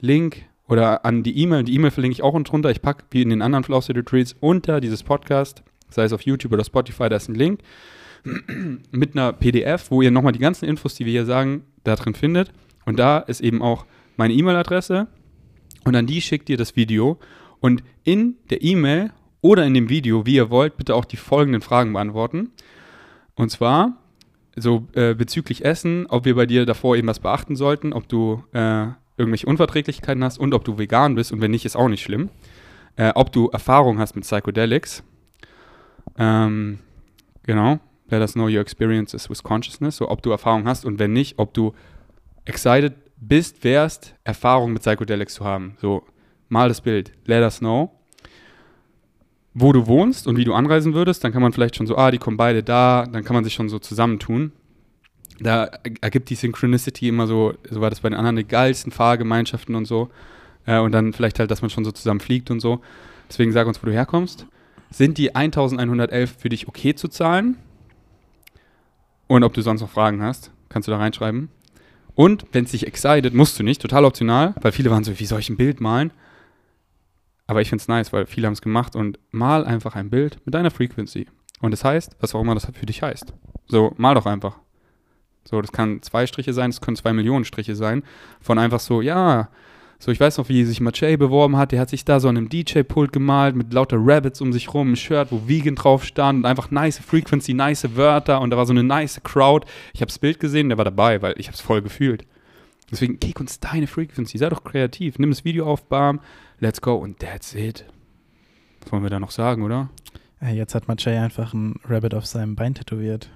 Link oder an die E-Mail. Die E-Mail verlinke ich auch unten drunter. Ich packe, wie in den anderen Flow Retreats, unter dieses Podcast, sei es auf YouTube oder Spotify, da ist ein Link mit einer PDF, wo ihr nochmal die ganzen Infos, die wir hier sagen, da drin findet. Und da ist eben auch meine E-Mail-Adresse, und an die schickt ihr das Video. Und in der E-Mail oder in dem Video, wie ihr wollt, bitte auch die folgenden Fragen beantworten. Und zwar so äh, bezüglich Essen, ob wir bei dir davor eben was beachten sollten, ob du äh, irgendwelche Unverträglichkeiten hast und ob du vegan bist. Und wenn nicht, ist auch nicht schlimm. Äh, ob du Erfahrung hast mit Psychedelics. Ähm, genau. Let us know your experiences with consciousness. So, ob du Erfahrung hast und wenn nicht, ob du excited bist, wärst, Erfahrung mit Psychedelics zu haben. So, mal das Bild, let us know. Wo du wohnst und wie du anreisen würdest, dann kann man vielleicht schon so, ah, die kommen beide da, dann kann man sich schon so zusammentun. Da ergibt die Synchronicity immer so, so war das bei den anderen die geilsten Fahrgemeinschaften und so. Äh, und dann vielleicht halt, dass man schon so zusammen fliegt und so. Deswegen sag uns, wo du herkommst. Sind die 1111 für dich okay zu zahlen? Und ob du sonst noch Fragen hast, kannst du da reinschreiben. Und wenn es dich excited, musst du nicht, total optional, weil viele waren so, wie soll ich ein Bild malen? Aber ich finde es nice, weil viele haben es gemacht und mal einfach ein Bild mit deiner Frequency. Und das heißt, was auch immer das für dich heißt. So, mal doch einfach. So, das kann zwei Striche sein, das können zwei Millionen Striche sein. Von einfach so, ja, so, ich weiß noch, wie sich Machay beworben hat. Der hat sich da so an einem DJ-Pult gemalt mit lauter Rabbits um sich rum, ein Shirt, wo Vegan drauf stand und einfach nice Frequency, nice Wörter und da war so eine nice Crowd. Ich habe das Bild gesehen, der war dabei, weil ich habe es voll gefühlt. Deswegen, kick uns deine Frequency, sei doch kreativ, nimm das Video auf, bam, let's go und that's it. Was wollen wir da noch sagen, oder? Jetzt hat Machay einfach ein Rabbit auf seinem Bein tätowiert.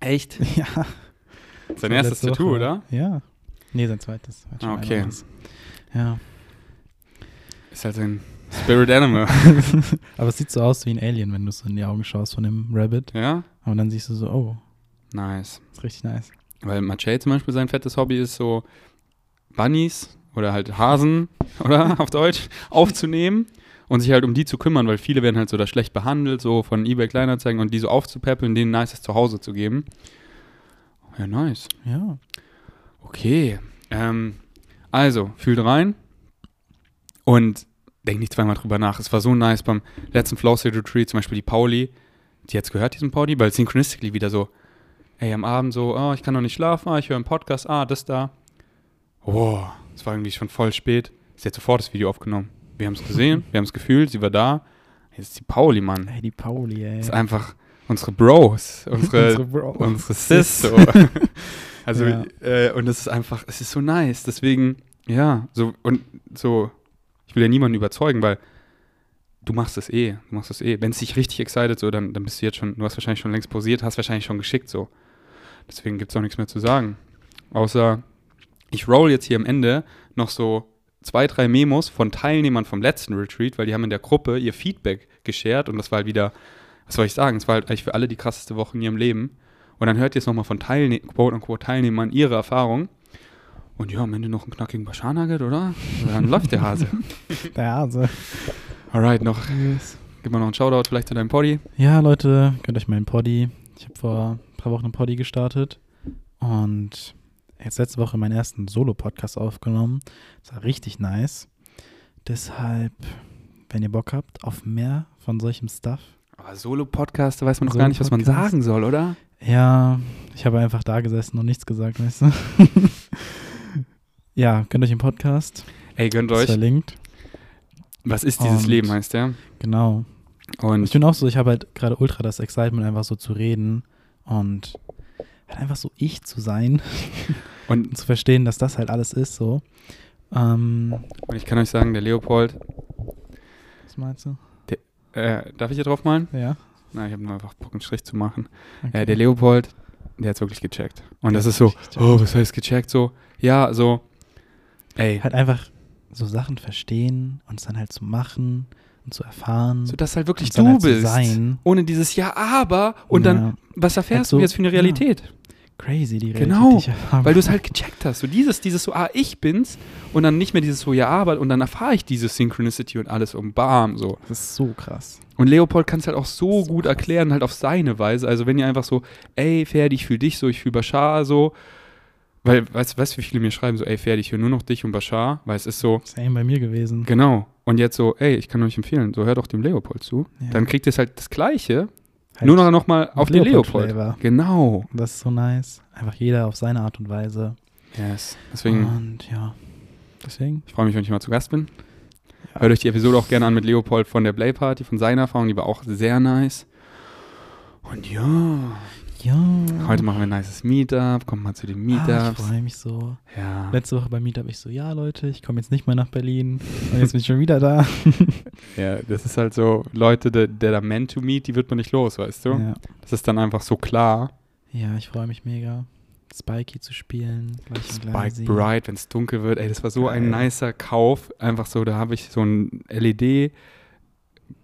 Echt? Ja. Sein erstes Tattoo, Woche. oder? Ja. Nee, sein zweites. Ah, okay. Ja. Ist halt ein Spirit Animal. Aber es sieht so aus wie ein Alien, wenn du so in die Augen schaust von dem Rabbit. ja? Aber dann siehst du so, oh, Nice. ist richtig nice. Weil Machay zum Beispiel sein fettes Hobby ist so Bunnies oder halt Hasen, oder auf Deutsch, aufzunehmen und sich halt um die zu kümmern, weil viele werden halt so da schlecht behandelt, so von eBay Kleinanzeigen und die so aufzupäppeln, denen ein nices Zuhause zu geben. Ja, nice. Ja. Okay. Ähm, also, fühlt rein und denk nicht zweimal drüber nach. Es war so nice beim letzten Flow State Retreat, zum Beispiel die Pauli, die jetzt gehört, diesen Pauli, weil Synchronistically wieder so, ey, am Abend so, oh, ich kann noch nicht schlafen, ah, ich höre einen Podcast, ah, das da. Oh, es war irgendwie schon voll spät. Sie hat sofort das Video aufgenommen. Wir haben es gesehen, wir haben es gefühlt, sie war da. Jetzt ist die Pauli, Mann. Ey, die Pauli, ey. Das ist einfach unsere Bros, unsere Bro. unsere Sis. So. also, Ja. äh, und es ist einfach, es ist so nice. Deswegen, ja, so, und so, ich will ja niemanden überzeugen, weil du machst es eh, du machst es eh. Wenn es dich richtig excited, so, dann, dann bist du jetzt schon, du hast wahrscheinlich schon längst pausiert, hast wahrscheinlich schon geschickt, so. Deswegen gibt es auch nichts mehr zu sagen. Außer, ich roll jetzt hier am Ende noch so zwei, drei Memos von Teilnehmern vom letzten Retreat, weil die haben in der Gruppe ihr Feedback geshared und das war halt wieder, was soll ich sagen, es war halt eigentlich für alle die krasseste Woche in ihrem Leben. Und dann hört ihr es nochmal von Teilne quote Teilnehmern ihre Erfahrung. Und ja, am Ende noch einen knackigen Bashar-Nugget, oder? Dann läuft der Hase. Der Hase. Alright, noch, gib mal noch einen Shoutout vielleicht zu deinem Poddy. Ja, Leute, gönnt euch meinen Poddy. Ich habe vor ein paar Wochen einen Poddy gestartet und jetzt letzte Woche meinen ersten Solo-Podcast aufgenommen. Das war richtig nice. Deshalb, wenn ihr Bock habt auf mehr von solchem Stuff, Aber Solo-Podcast, da weiß man noch gar nicht, was man sagen soll, oder? Ja, ich habe einfach da gesessen und nichts gesagt, weißt du? ja, gönnt euch den Podcast. Ey, gönnt Ist euch. verlinkt. Was ist dieses Und- Leben, heißt der? Genau. Ich Und bin auch so, ich habe halt gerade ultra das Excitement, einfach so zu reden und halt einfach so ich zu sein Und und zu verstehen, dass das halt alles ist so. Ähm, Und ich kann euch sagen, der Leopold, was meinst du? äh, darf ich hier drauf malen? Ja. Nein, ich habe nur einfach Bock, einen Strich zu machen. Okay. Äh, der Leopold, der hat's wirklich gecheckt. Und Der das ist so, oh, was heißt gecheckt? So, ja, so, ey, halt einfach so Sachen verstehen und es dann halt zu machen und zu erfahren. so dass halt wirklich dann du halt bist. Ohne dieses Ja, aber und dann, Ja, was erfährst Halt so, du jetzt für eine ja. Crazy, die Realität, Genau, die. Weil du es halt gecheckt hast. So dieses, dieses so, ah, ich bin's und dann nicht mehr dieses so, ja, aber und dann erfahre ich diese Synchronicity und alles um bam, so. Das ist so krass. Und Leopold kann es halt auch so, So gut krass. erklären, halt auf seine Weise. Also wenn ihr einfach so, ey, Ferdi, ich fühle dich so, ich fühle Bashar so. Weil, weißt du, weißt, wie viele mir schreiben so, ey, Ferdi, ich höre nur noch dich und Bashar, weil es ist so, Same bei mir gewesen. genau. Und jetzt so, ey, ich kann euch empfehlen, so hör doch dem Leopold zu. Ja. Dann kriegt ihr es halt das Gleiche, Halt nur noch, noch mal auf den Leopold. Leopold-Flavor. Genau. Das ist so nice. Einfach jeder auf seine Art und Weise. Yes. Deswegen, Und ja, deswegen. ich freue mich, wenn ich mal zu Gast bin. Ja. Hört euch die Episode auch gerne an mit Leopold von der Play Party, von seiner Erfahrung, die war auch sehr nice. Und ja, Ja. heute machen wir ein nices Meetup, kommt mal zu den ah, ich Meetups. freue mich so. ja. Letzte Woche beim Meetup ich so, ja Leute, ich komme jetzt nicht mehr nach Berlin. Und jetzt bin ich schon wieder da. ja, das ist halt so, Leute, der, der da meant to meet, die wird man nicht los, weißt du? Ja. Das ist dann einfach so klar. ja, ich freue mich mega. Spikey zu spielen. Spike. Bright, wenn es dunkel wird, ey, das war so ein nicer Kauf. Einfach so, da habe ich so ein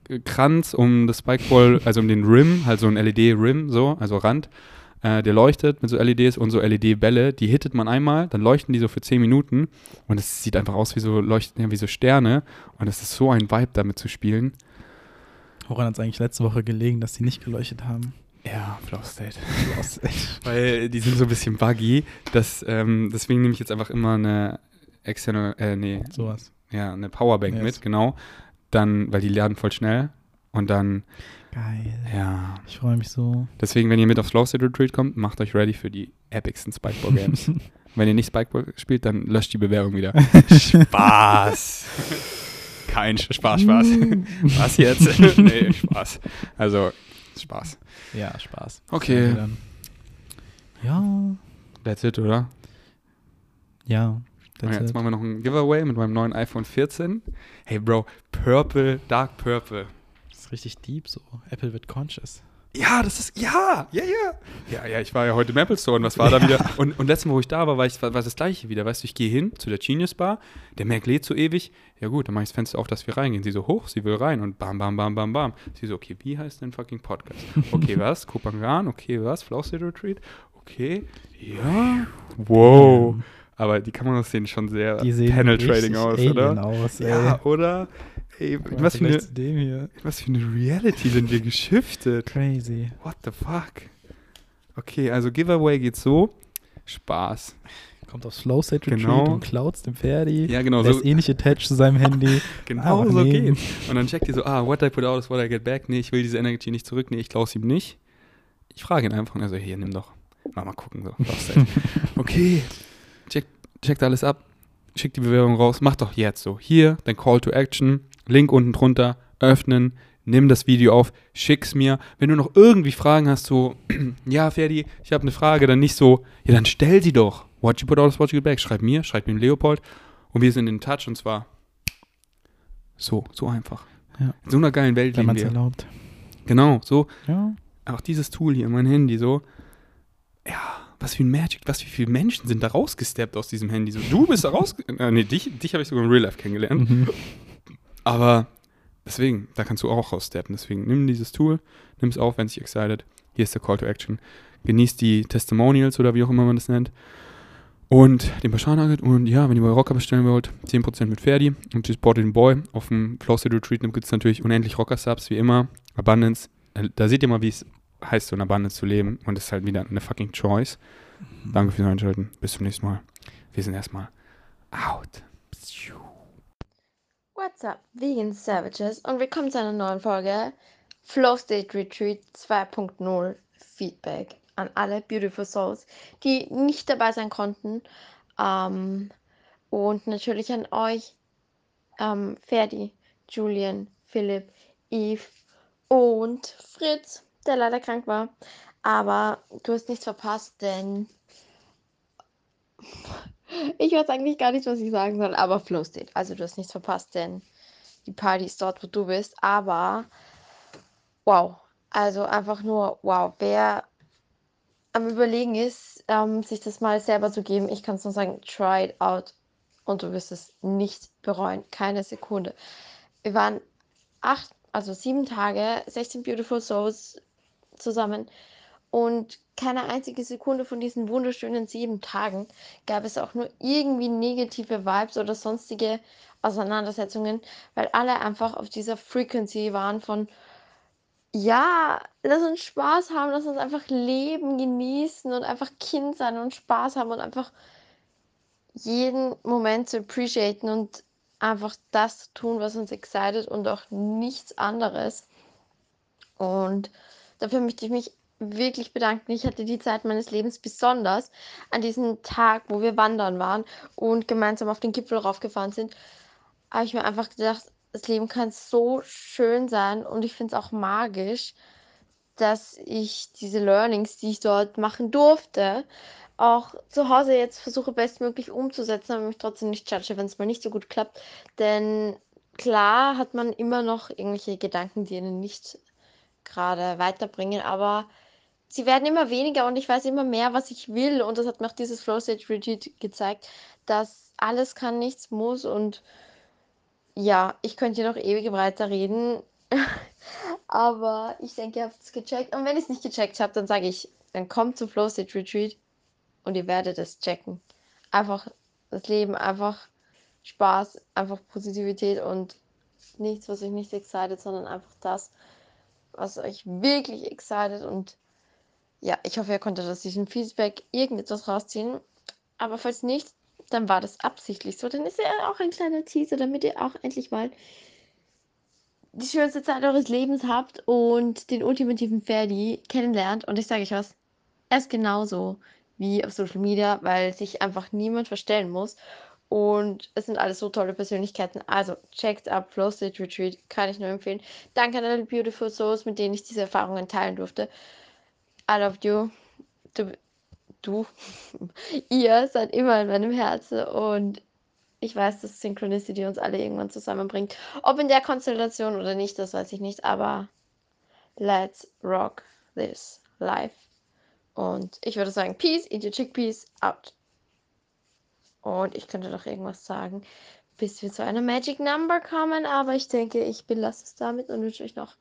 LED-Kranz um das Spikeball, also um den Rim, halt so ein LED-Rim, so, also Rand. Äh, der leuchtet mit so LEDs und so LED-Bälle. Die hittet man einmal, dann leuchten die so für 10 Minuten und es sieht einfach aus wie so leuchten, ja, wie so Sterne. Und es ist so ein Vibe, damit zu spielen. Woran hat es eigentlich letzte Woche gelegen, dass die nicht geleuchtet haben? Ja, Flow State. Los, echt. Weil die sind so ein bisschen buggy. Das, ähm, deswegen nehme ich jetzt einfach immer eine externe, äh, nee, Sowas. ja, eine Powerbank Yes. mit, genau. Dann, weil die laden voll schnell. Und dann, Geil. ja. Ich freue mich so. Deswegen, wenn ihr mit aufs Flow State Retreat kommt, macht euch ready für die epicsten Spikeball Games. wenn ihr nicht Spikeball spielt, dann löscht die Bewerbung wieder. Spaß. Kein Spaß, Spaß. Was jetzt? nee, Spaß. Also, Spaß. Ja, Spaß. Okay. Ja, That's it, oder? ja. That's jetzt machen wir noch ein Giveaway mit meinem neuen iPhone 14. Hey, Bro, Purple, Dark Purple. Das ist richtig deep so. Apple wird conscious. Ja, das ist, ja, ja, ja. Ja, ja, ich war ja heute im Apple Store und was war da wieder? Und, und letztes Mal, wo ich da war, war, ich, war, war das gleiche wieder. Weißt du, ich gehe hin zu der Genius Bar, der Mac lädt so ewig. Ja gut, dann mache ich das Fenster auf, dass wir reingehen. Sie so hoch, sie will rein und bam, bam, bam, bam, bam. Sie so, okay, wie heißt denn fucking Podcast? Okay, was? Kupangan, okay, was? Flow Retreat? Okay, ja. Wow. Aber die Kameras sehen schon sehr richtig aus, oder? aus. Ja, oder? Ey, Guck was für, eine, was für eine Reality sind wir geschiftet? Crazy. What the fuck? Okay, also Giveaway geht so. Spaß. Kommt aufs Flow State Retreat Genau. und klaut's dem Ferdi. Ja, genau, Lässt so, eh nicht attached zu seinem Handy. genau aber so nee. geht's. Und dann checkt ihr so, ah, what I put out is what I get back. Nee, ich will diese Energy nicht zurück. Nee, ich klaus ihm nicht. Ich frage ihn einfach und er so, hier, nimm doch. Mal, mal gucken. So. Okay, checkt, checkt alles ab. Schickt die Bewerbung raus. Mach doch jetzt so. Hier, dein Call to Action. Link unten drunter. Öffnen. Nimm das Video auf. Schick's mir. Wenn du noch irgendwie Fragen hast, so, ja, Ferdi, ich habe eine Frage, dann nicht so, ja, dann stell sie doch. What you put out is what you get back. Schreib mir, schreib dem Leopold. Und wir sind in Touch und zwar so, so einfach. Ja. In so einer geilen Welt Wenn leben man es wir. erlaubt. Genau, so Ja. auch dieses Tool hier, mein Handy, so, ja, was für ein Magic, was für viele Menschen sind da rausgesteppt aus diesem Handy. So, du bist da raus, äh, nee, dich, dich habe ich sogar in Real Life kennengelernt. Mhm. Aber deswegen, da kannst du auch raussteppen. Deswegen nimm dieses Tool, nimm es auf, wenn es dich excited. Hier ist der Call to Action. Genießt die Testimonials oder wie auch immer man das nennt. Und den Bashar Nugget. Und ja, wenn ihr bei Rocker bestellen wollt, 10% mit Ferdi und support den Boy. Auf dem Flow State Retreat gibt es natürlich unendlich Rocker-Subs, wie immer. Abundance. Äh, Da seht ihr mal, wie es heißt, so in Abundance zu leben. Und es ist halt wieder eine fucking Choice. Danke fürs Einschalten. Bis zum nächsten Mal. Wir sind erstmal out. What's up, Vegan Savages und willkommen zu einer neuen Folge Flow State Retreat 2.0 Feedback an alle Beautiful Souls, die nicht dabei sein konnten. Ähm, und natürlich an euch, ähm, Ferdi, Julian, Philipp, Eve und Fritz, der leider krank war. Aber du hast nichts verpasst, denn ich weiß eigentlich gar nicht, was ich sagen soll, aber Flow State. Also du hast nichts verpasst, denn die Party ist dort, wo du bist. Aber wow, also einfach nur wow. Wer am Überlegen ist, ähm, sich das mal selber zu geben, ich kann es nur sagen, try it out und du wirst es nicht bereuen, keine Sekunde. Wir waren acht, also sieben Tage, 16 Beautiful Souls zusammen und keine einzige Sekunde von diesen wunderschönen sieben Tagen gab es auch nur irgendwie negative Vibes oder sonstige Auseinandersetzungen, weil alle einfach auf dieser Frequency waren von ja, lass uns Spaß haben, lass uns einfach leben, genießen und einfach Kind sein und Spaß haben und einfach jeden Moment zu appreciaten und einfach das tun, was uns excited und auch nichts anderes. Und dafür möchte ich mich wirklich bedanken. Ich hatte die Zeit meines Lebens besonders an diesem Tag, wo wir wandern waren und gemeinsam auf den Gipfel raufgefahren sind, habe ich mir einfach gedacht, das Leben kann so schön sein und ich finde es auch magisch, dass ich diese Learnings, die ich dort machen durfte, auch zu Hause jetzt versuche bestmöglich umzusetzen, aber mich trotzdem nicht judge, wenn es mal nicht so gut klappt. Denn klar hat man immer noch irgendwelche Gedanken, die einen nicht gerade weiterbringen, aber sie werden immer weniger und ich weiß immer mehr, was ich will. Und das hat mir auch dieses Flow Stage Retreat gezeigt, dass alles kann, nichts muss und ja, ich könnte hier noch ewig weiter reden. Aber ich denke, ihr habt es gecheckt. Und wenn ich es nicht gecheckt habe, dann sage ich, dann kommt zum Flow State Retreat und ihr werdet es checken. Einfach das Leben, einfach Spaß, einfach Positivität und nichts, was euch nicht excited, sondern einfach das, was euch wirklich excited. Und ja, ich hoffe, ihr konntet aus diesem Feedback irgendetwas rausziehen. Aber falls nicht, dann war das absichtlich so. Dann ist ja auch ein kleiner Teaser, damit ihr auch endlich mal die schönste Zeit eures Lebens habt und den ultimativen Ferdi kennenlernt. Und ich sage euch was, er ist genauso wie auf Social Media, weil sich einfach niemand verstellen muss. Und es sind alles so tolle Persönlichkeiten. Also checkt ab Flow State Retreat, kann ich nur empfehlen. Danke an alle Beautiful Souls, mit denen ich diese Erfahrungen teilen durfte. I love you. Du, du. ihr seid immer in meinem Herzen und ich weiß, dass Synchronicity uns alle irgendwann zusammenbringt. Ob in der Konstellation oder nicht, das weiß ich nicht, aber let's rock this life. Und ich würde sagen, Peace, eat your chickpeas, out. Und ich könnte noch irgendwas sagen, bis wir zu einer Magic Number kommen, aber ich denke, ich belasse es damit und wünsche euch noch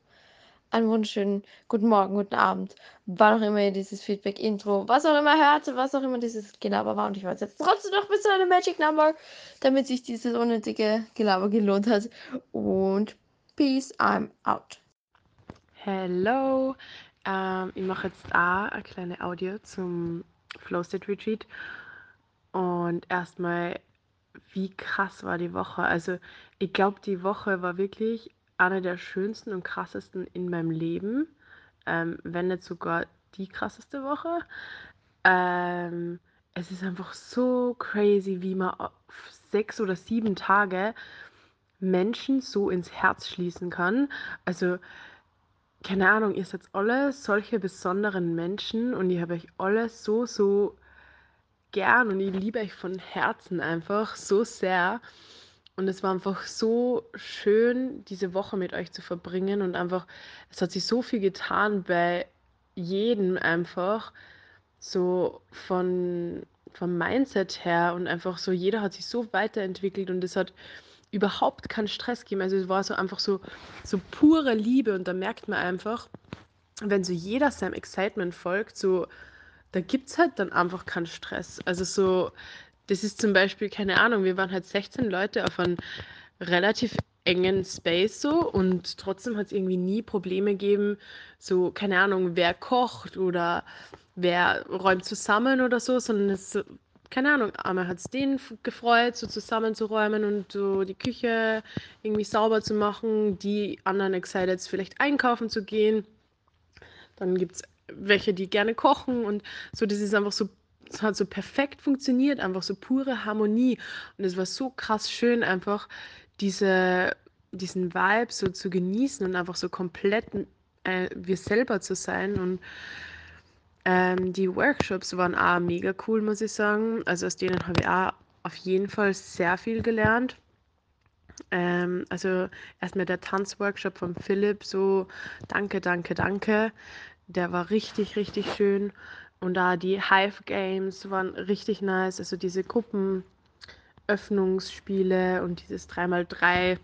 einen wunderschönen guten Morgen, guten Abend, wann auch immer ihr dieses Feedback-Intro, was auch immer hörte, was auch immer dieses Gelaber war. Und ich weiß jetzt trotzdem noch bis zu einer Magic Number, damit sich dieses unnötige Gelaber gelohnt hat. Und Peace, I'm out. Hello, ähm, ich mache jetzt auch eine kleine Audio zum Flow State Retreat. Und erstmal, wie krass war die Woche? Also, ich glaube, die Woche war wirklich eine der schönsten und krassesten in meinem Leben, ähm, wenn nicht sogar die krasseste Woche. Ähm, es ist einfach so crazy, wie man auf sechs oder sieben Tage Menschen so ins Herz schließen kann. Also, keine Ahnung, ihr seid alle solche besonderen Menschen und ich habe euch alle so, so gern und ich liebe euch von Herzen einfach so sehr. Und es war einfach so schön, diese Woche mit euch zu verbringen und einfach, es hat sich so viel getan bei jedem einfach, so von, vom Mindset her und einfach so, jeder hat sich so weiterentwickelt und es hat überhaupt keinen Stress gegeben. Also es war so einfach so, so pure Liebe und da merkt man einfach, wenn so jeder seinem Excitement folgt, so, da gibt es halt dann einfach keinen Stress. Also so, das ist zum Beispiel, keine Ahnung, wir waren halt 16 Leute auf einem relativ engen Space so und trotzdem hat es irgendwie nie Probleme gegeben, so, keine Ahnung, wer kocht oder wer räumt zusammen oder so, sondern es, keine Ahnung, einmal hat es den gefreut, so zusammenzuräumen und so die Küche irgendwie sauber zu machen, die anderen excited, vielleicht einkaufen zu gehen. Dann gibt es welche, die gerne kochen und so, das ist einfach so es hat so perfekt funktioniert, einfach so pure Harmonie. Und es war so krass schön, einfach diese, diesen Vibe so zu genießen und einfach so komplett äh, wir selber zu sein. Und ähm, die Workshops waren auch mega cool, muss ich sagen. Also aus denen habe ich auch auf jeden Fall sehr viel gelernt. Ähm, also erstmal der Tanzworkshop von Philipp, so danke, danke, danke. Der war richtig, richtig schön. Und da die Hive Games waren richtig nice, also diese Gruppenöffnungsspiele und dieses 3x3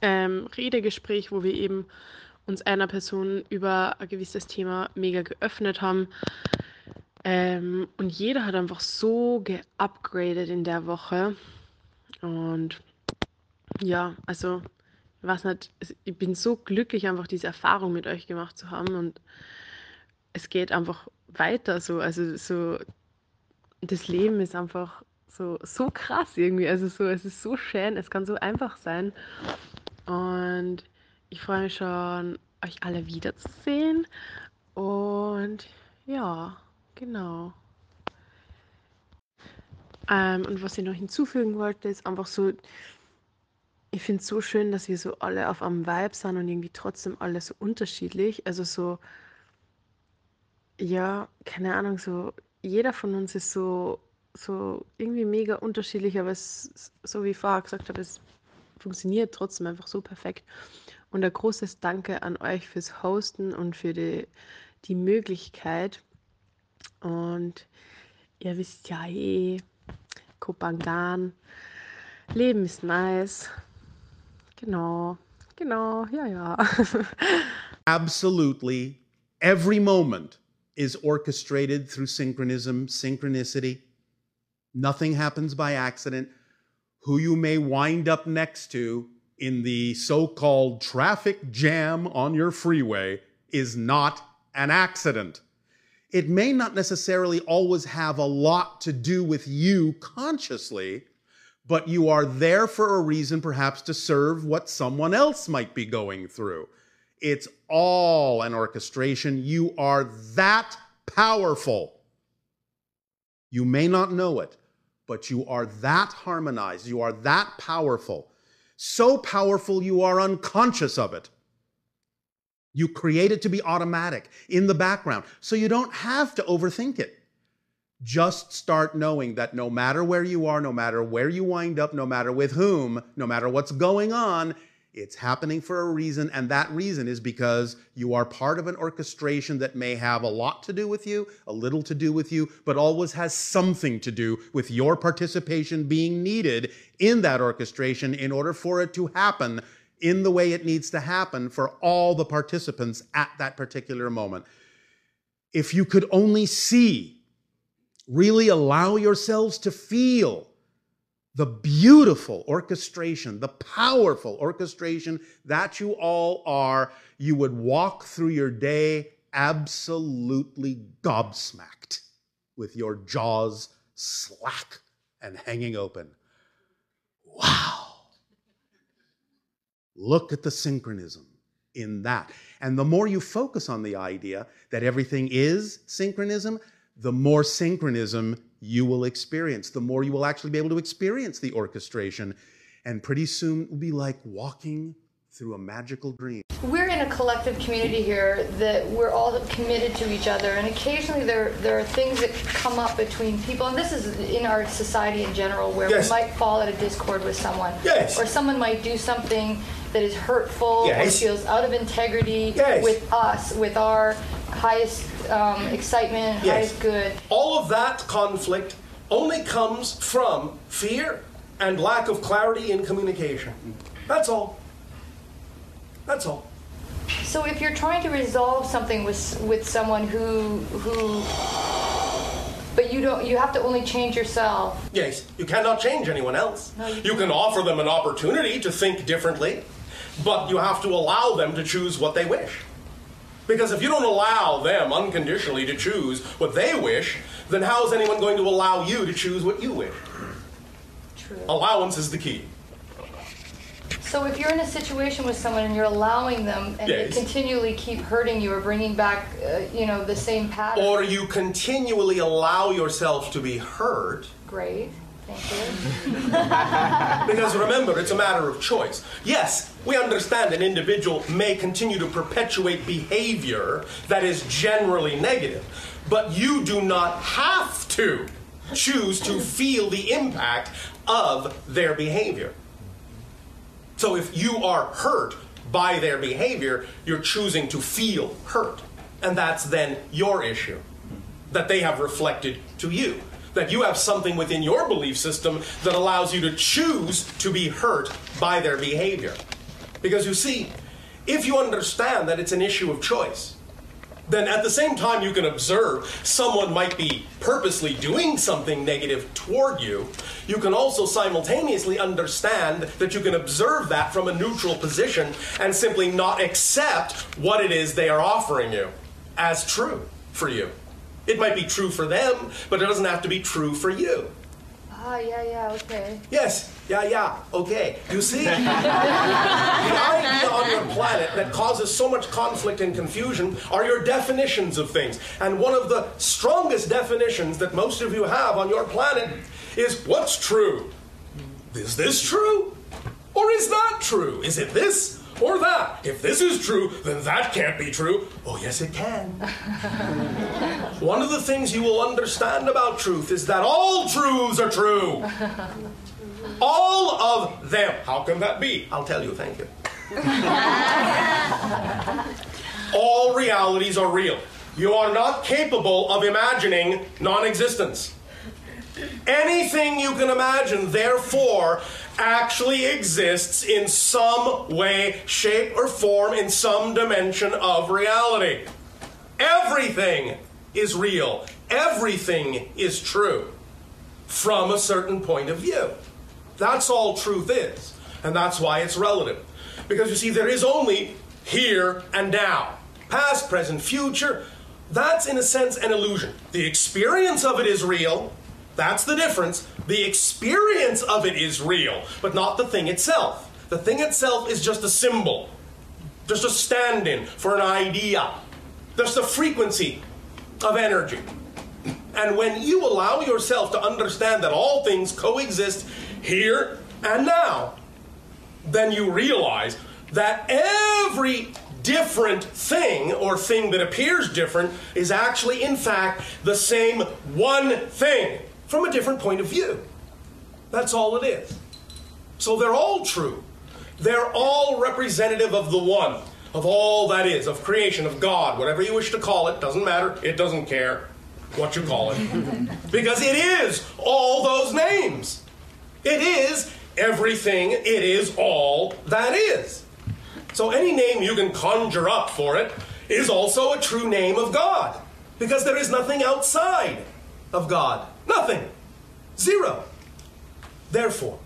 ähm, Redegespräch, wo wir eben uns einer Person über ein gewisses Thema mega geöffnet haben. Ähm, und jeder hat einfach so geupgradet in der Woche. Und ja, also, weiß nicht, ich bin so glücklich, einfach diese Erfahrung mit euch gemacht zu haben. Und es geht einfach weiter so. Also so, das Leben ist einfach so, so krass irgendwie. Also so, es ist so schön, es kann so einfach sein. Und ich freue mich schon, euch alle wiederzusehen. Und ja, genau. Ähm, und was ich noch hinzufügen wollte, ist einfach so, ich finde es so schön, dass wir so alle auf einem Vibe sind und irgendwie trotzdem alle so unterschiedlich. Also so, ja, keine Ahnung, so jeder von uns ist so, so irgendwie mega unterschiedlich, aber es, so wie ich vorher gesagt habe, es funktioniert trotzdem einfach so perfekt. Und ein großes Danke an euch fürs Hosten und für die, die Möglichkeit. Und ihr wisst ja eh, Kopangan, Leben ist nice. Genau, genau, ja, ja. Absolutely every moment is orchestrated through synchronism, synchronicity. Nothing happens by accident. Who you may wind up next to in the so called traffic jam on your freeway is not an accident. It may not necessarily always have a lot to do with you consciously, but you are there for a reason, perhaps to serve what someone else might be going through. It's all an orchestration. You are that powerful. You may not know it, but you are that harmonized. You are that powerful. So powerful you are unconscious of it. You create it to be automatic in the background, so you don't have to overthink it. Just start knowing that no matter where you are, no matter where you wind up, no matter with whom, no matter what's going on, it's happening for a reason, and that reason is because you are part of an orchestration that may have a lot to do with you, a little to do with you, but always has something to do with your participation being needed in that orchestration in order for it to happen in the way it needs to happen for all the participants at that particular moment. If you could only see, really allow yourselves to feel the beautiful orchestration, the powerful orchestration that you all are, you would walk through your day absolutely gobsmacked with your jaws slack and hanging open. Wow. Look at the synchronism in that. And the more you focus on the idea that everything is synchronism, the more synchronism you will experience, the more you will actually be able to experience the orchestration. And pretty soon it will be like walking through a magical dream. We're in a collective community here that we're all committed to each other, and occasionally there there are things that come up between people, and this is in our society in general, where Yes. we might fall at a discord with someone, Yes. or someone might do something that is hurtful Yes. or feels out of integrity with us, with our highest um, excitement, Yes. highest good. All of that conflict only comes from fear and lack of clarity in communication. That's all. That's all. So if you're trying to resolve something with with someone who who, but you don't, you have to only change yourself. Yes, you cannot change anyone else. No, you you can offer them an opportunity to think differently, but you have to allow them to choose what they wish. Because if you don't allow them unconditionally to choose what they wish, then how is anyone going to allow you to choose what you wish? True. Allowance is the key. So if you're in a situation with someone and you're allowing them, and Yes. they continually keep hurting you or bringing back, uh, you know, the same pattern. Or you continually allow yourself to be hurt Great. Because remember, it's a matter of choice. Yes, we understand an individual may continue to perpetuate behavior that is generally negative, but you do not have to choose to feel the impact of their behavior. So if you are hurt by their behavior, you're choosing to feel hurt. And that's then your issue that they have reflected to you. That you have something within your belief system that allows you to choose to be hurt by their behavior. Because you see, if you understand that it's an issue of choice, then at the same time you can observe someone might be purposely doing something negative toward you, you can also simultaneously understand that you can observe that from a neutral position and simply not accept what it is they are offering you as true for you. It might be true for them, but it doesn't have to be true for you. Ah, yeah, yeah, okay. Yes, yeah, yeah, okay. You see, the idea on your planet that causes so much conflict and confusion are your definitions of things. And one of the strongest definitions that most of you have on your planet is what's true? Is this true? Or is that true? Is it this or that? If this is true, then that can't be true. Oh, yes, it can. One of the things you will understand about truth is that all truths are true. All of them. How can that be? I'll tell you, thank you. all realities are real. You are not capable of imagining non existence. Anything you can imagine, therefore, actually exists in some way, shape, or form in some dimension of reality. Everything is real, everything is true from a certain point of view. That's all truth is, and that's why it's relative. Because you see, there is only here and now. Past, present, future, that's in a sense an illusion. The experience of it is real, That's the difference. The experience of it is real, but not the thing itself. The thing itself is just a symbol, just a stand in for an idea, just a frequency of energy. And when you allow yourself to understand that all things coexist here and now, then you realize that every different thing or thing that appears different is actually, in fact, the same one thing from a different point of view. That's all it is. So they're all true. They're all representative of the one, of all that is, of creation, of God, whatever you wish to call it, doesn't matter, it doesn't care what you call it. because it is all those names. It is everything, it is all that is. So any name you can conjure up for it is also a true name of God. Because there is nothing outside of God. Nothing. Zero. Therefore,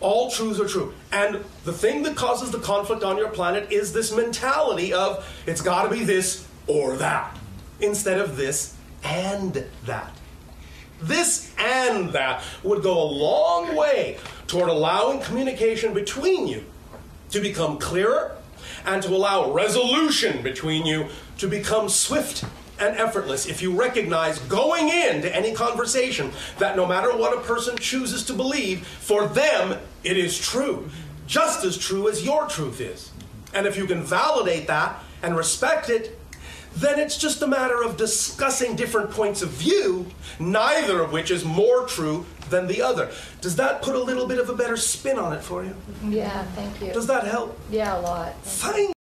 all truths are true. And the thing that causes the conflict on your planet is this mentality of it's got to be this or that, instead of this and that. This and that would go a long way toward allowing communication between you to become clearer and to allow resolution between you to become swift and effortless if you recognize going into any conversation that no matter what a person chooses to believe, for them it is true, just as true as your truth is. And if you can validate that and respect it, then it's just a matter of discussing different points of view, neither of which is more true than the other. Does that put a little bit of a better spin on it for you? Yeah, thank you. Does that help? Yeah, a lot. Thank